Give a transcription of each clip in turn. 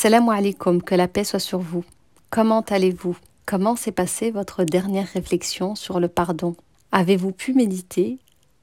Assalamu alaikum, que la paix soit sur vous. Comment allez-vous? Comment s'est passée votre dernière réflexion sur le pardon? Avez-vous pu méditer?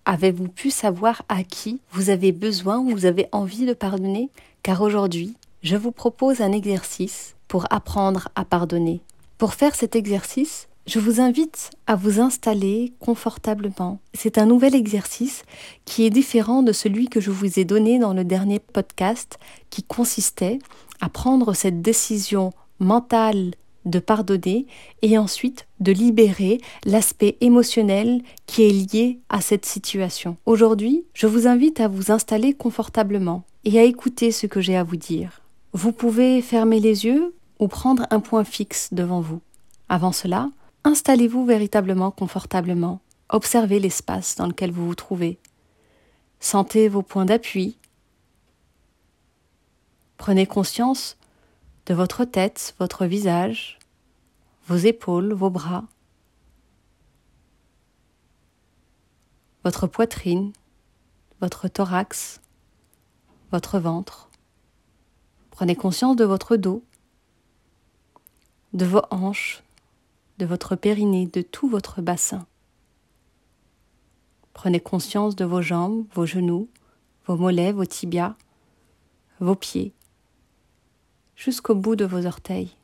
Avez-vous pu savoir à qui vous avez besoin ou vous avez envie de pardonner? Car aujourd'hui, je vous propose un exercice pour apprendre à pardonner. Pour faire cet exercice, je vous invite à vous installer confortablement. C'est un nouvel exercice qui est différent de celui que je vous ai donné dans le dernier podcast qui consistait à prendre cette décision mentale de pardonner et ensuite de libérer l'aspect émotionnel qui est lié à cette situation. Aujourd'hui, je vous invite à vous installer confortablement et à écouter ce que j'ai à vous dire. Vous pouvez fermer les yeux ou prendre un point fixe devant vous. Avant cela, Installez-vous véritablement confortablement. Observez l'espace dans lequel vous vous trouvez. Sentez vos points d'appui. Prenez conscience de votre tête, votre visage, vos épaules, vos bras, votre poitrine, votre thorax, votre ventre. Prenez conscience de votre dos, de vos hanches, de votre périnée, de tout votre bassin. Prenez conscience de vos jambes, vos genoux, vos mollets, vos tibias, vos pieds, jusqu'au bout de vos orteils.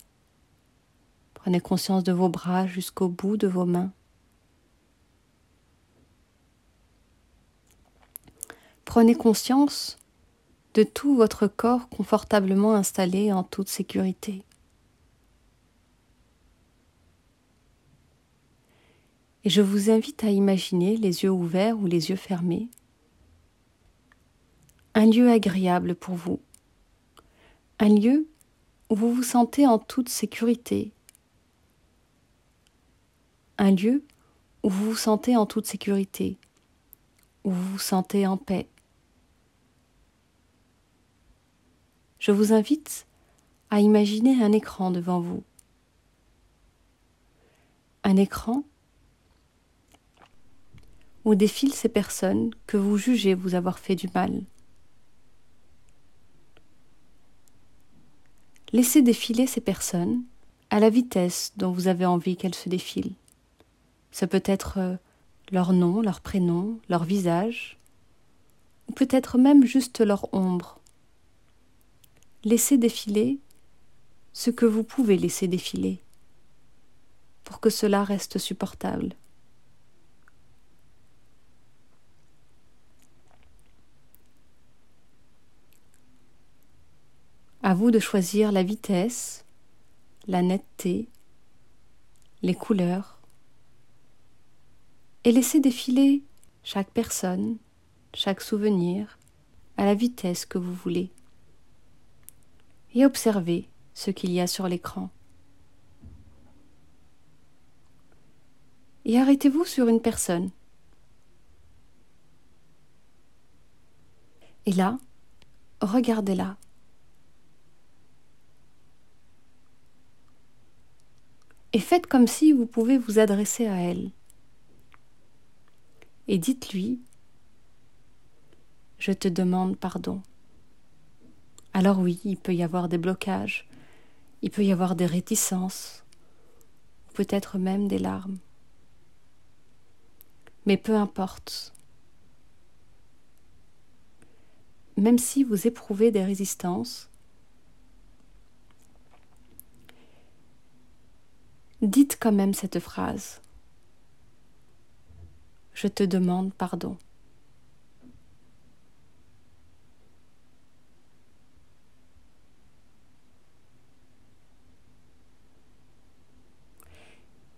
Prenez conscience de vos bras jusqu'au bout de vos mains. Prenez conscience de tout votre corps confortablement installé en toute sécurité. Et je vous invite à imaginer, les yeux ouverts ou les yeux fermés, un lieu agréable pour vous, un lieu où vous vous sentez en toute sécurité, un lieu où vous vous sentez en toute sécurité, où vous vous sentez en paix. Je vous invite à imaginer un écran devant vous. Un écran où défilent ces personnes que vous jugez vous avoir fait du mal. Laissez défiler ces personnes à la vitesse dont vous avez envie qu'elles se défilent. Ce peut être euh, leur nom, leur prénom, leur visage, ou peut-être même juste leur ombre. Laissez défiler ce que vous pouvez laisser défiler pour que cela reste supportable. À vous de choisir la vitesse, la netteté, les couleurs, et laisser défiler chaque personne, chaque souvenir, à la vitesse que vous voulez. Et observez ce qu'il y a sur l'écran. Et arrêtez-vous sur une personne. Et là, regardez-la. Et faites comme si vous pouvez vous adresser à elle. Et dites-lui, je te demande pardon. Alors oui, il peut y avoir des blocages, il peut y avoir des réticences, peut-être même des larmes. Mais peu importe. Même si vous éprouvez des résistances, dites quand même cette phrase. Je te demande pardon.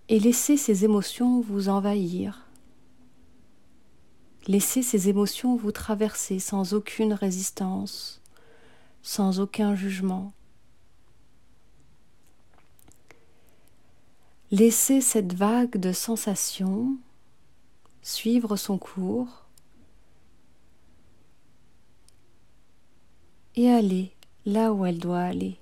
Et laissez ces émotions vous envahir. Laissez ces émotions vous traverser sans aucune résistance, sans aucun jugement. Laissez cette vague de sensations suivre son cours et aller là où elle doit aller.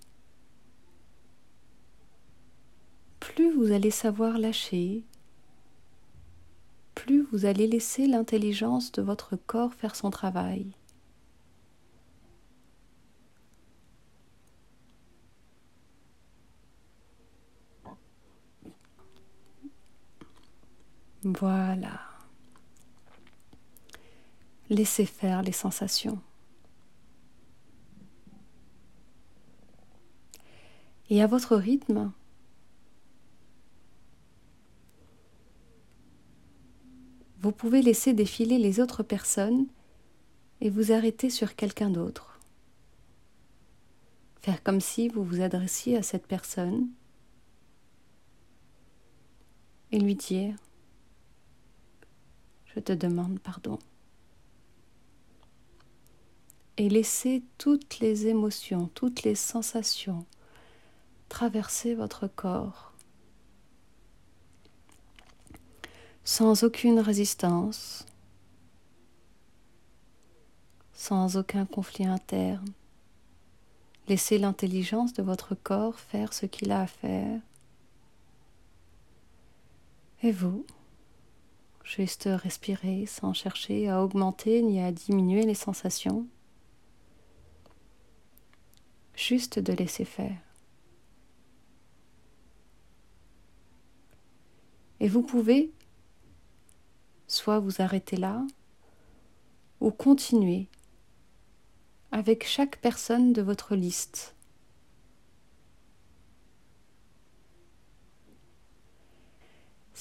Plus vous allez savoir lâcher, plus vous allez laisser l'intelligence de votre corps faire son travail. Voilà. Laissez faire les sensations. Et à votre rythme, vous pouvez laisser défiler les autres personnes et vous arrêter sur quelqu'un d'autre. Faire comme si vous vous adressiez à cette personne et lui dire Je te demande pardon. Et laisser toutes les émotions, toutes les sensations traverser votre corps sans aucune résistance, sans aucun conflit interne. Laissez l'intelligence de votre corps faire ce qu'il a à faire. Et vous, juste respirer sans chercher à augmenter ni à diminuer les sensations. Juste de laisser faire. Et vous pouvez soit vous arrêter là, ou continuer avec chaque personne de votre liste.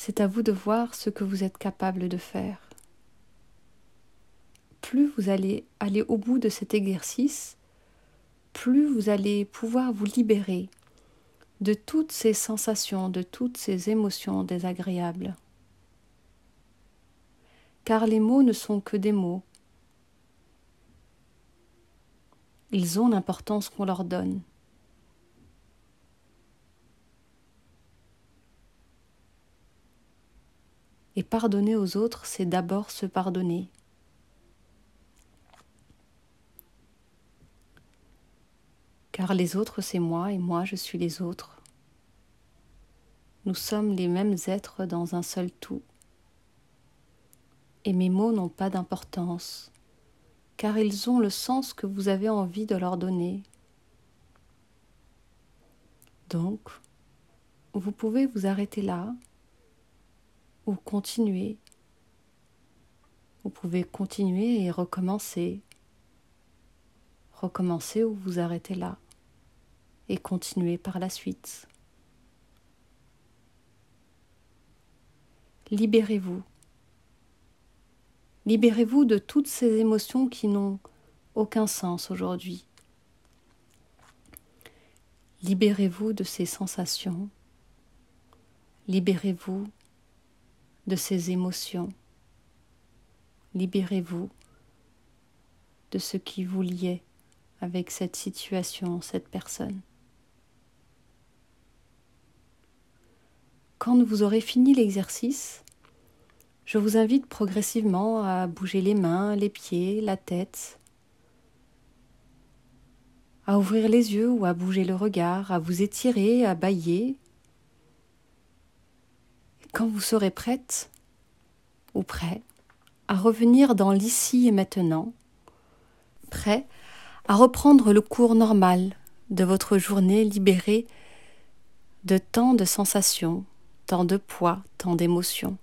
C'est à vous de voir ce que vous êtes capable de faire. Plus vous allez aller au bout de cet exercice, plus vous allez pouvoir vous libérer de toutes ces sensations, de toutes ces émotions désagréables car les mots ne sont que des mots. Ils ont l'importance qu'on leur donne. Et pardonner aux autres, c'est d'abord se pardonner. Car les autres, c'est moi et moi, je suis les autres. Nous sommes les mêmes êtres dans un seul tout et mes mots n'ont pas d'importance, car ils ont le sens que vous avez envie de leur donner. Donc, vous pouvez vous arrêter là ou continuer. Vous pouvez continuer et recommencer. Recommencer ou vous arrêter là et continuer par la suite. Libérez-vous Libérez-vous de toutes ces émotions qui n'ont aucun sens aujourd'hui. Libérez-vous de ces sensations. Libérez-vous de ces émotions. Libérez-vous de ce qui vous liait avec cette situation, cette personne. Quand vous aurez fini l'exercice, je vous invite progressivement à bouger les mains, les pieds, la tête, à ouvrir les yeux ou à bouger le regard, à vous étirer, à bailler. Quand vous serez prête ou prêt à revenir dans l'ici et maintenant, prêt à reprendre le cours normal de votre journée libérée de tant de sensations, tant de poids, tant d'émotions.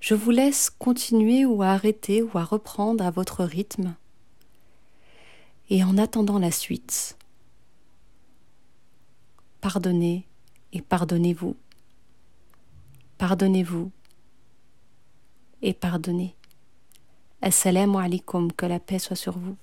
Je vous laisse continuer ou à arrêter ou à reprendre à votre rythme. Et en attendant la suite, pardonnez et pardonnez-vous. Pardonnez-vous et pardonnez. Assalamu alaikum, que la paix soit sur vous.